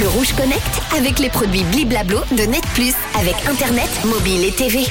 Le Rouge Connect avec les produits Bliblablo de Net Plus avec Internet, mobile et TV.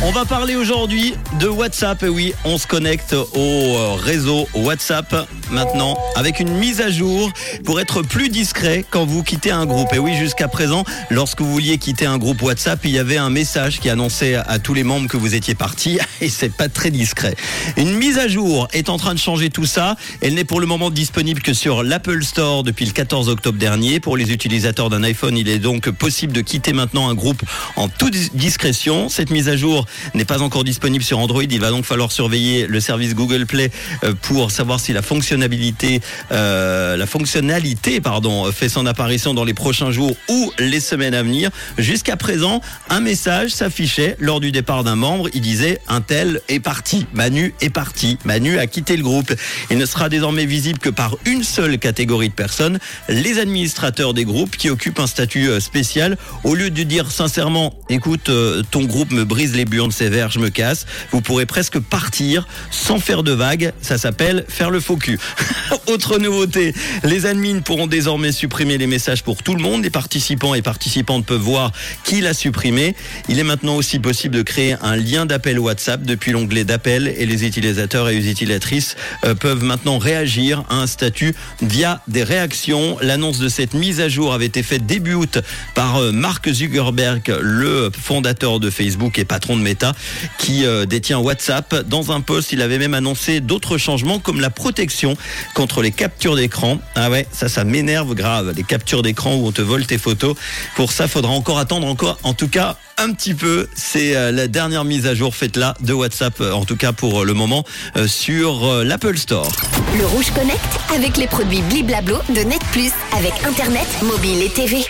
On va parler aujourd'hui de WhatsApp. Et oui, on se connecte au euh, réseau WhatsApp maintenant avec une mise à jour pour être plus discret quand vous quittez un groupe. Et oui, jusqu'à présent, lorsque vous vouliez quitter un groupe WhatsApp, il y avait un message qui annonçait à tous les membres que vous étiez parti et c'est pas très discret. Une mise à jour est en train de changer tout ça. Elle n'est pour le moment disponible que sur l'Apple Store depuis le 14 octobre dernier. Pour les utilisateurs d'un iPhone, il est donc possible de quitter maintenant un groupe en toute discrétion. Cette mise à jour n'est pas encore disponible sur Android. Il va donc falloir surveiller le service Google Play euh, pour savoir si la fonctionnalité, euh, la fonctionnalité, pardon, fait son apparition dans les prochains jours ou les semaines à venir. Jusqu'à présent, un message s'affichait lors du départ d'un membre. Il disait un tel est parti, Manu est parti, Manu a quitté le groupe. Il ne sera désormais visible que par une seule catégorie de personnes, les administrateurs des groupes qui occupent un statut euh, spécial. Au lieu de dire sincèrement, écoute, ton groupe me brise les burnes sévère, je me casse. Vous pourrez presque partir sans faire de vagues. Ça s'appelle faire le faux cul. Autre nouveauté, les admins pourront désormais supprimer les messages pour tout le monde. Les participants et participantes peuvent voir qui l'a supprimé. Il est maintenant aussi possible de créer un lien d'appel WhatsApp depuis l'onglet d'appel et les utilisateurs et utilisatrices euh, peuvent maintenant réagir à un statut via des réactions. L'annonce de cette mise à jour avait été faite début août par euh, Mark Zuckerberg, le fondateur de Facebook et patron de Qui euh, détient WhatsApp. Dans un post, il avait même annoncé d'autres changements comme la protection contre les captures d'écran. Ah ouais, ça, ça m'énerve grave. Les captures d'écran où on te vole tes photos. Pour ça, faudra encore attendre encore, en tout cas, un petit peu. C'est euh, la dernière mise à jour faite là de WhatsApp, euh, en tout cas pour le moment, sur l'Apple Store. Le Rouge Connect avec les produits Bliblablo de Net Plus avec Internet, mobile et TV.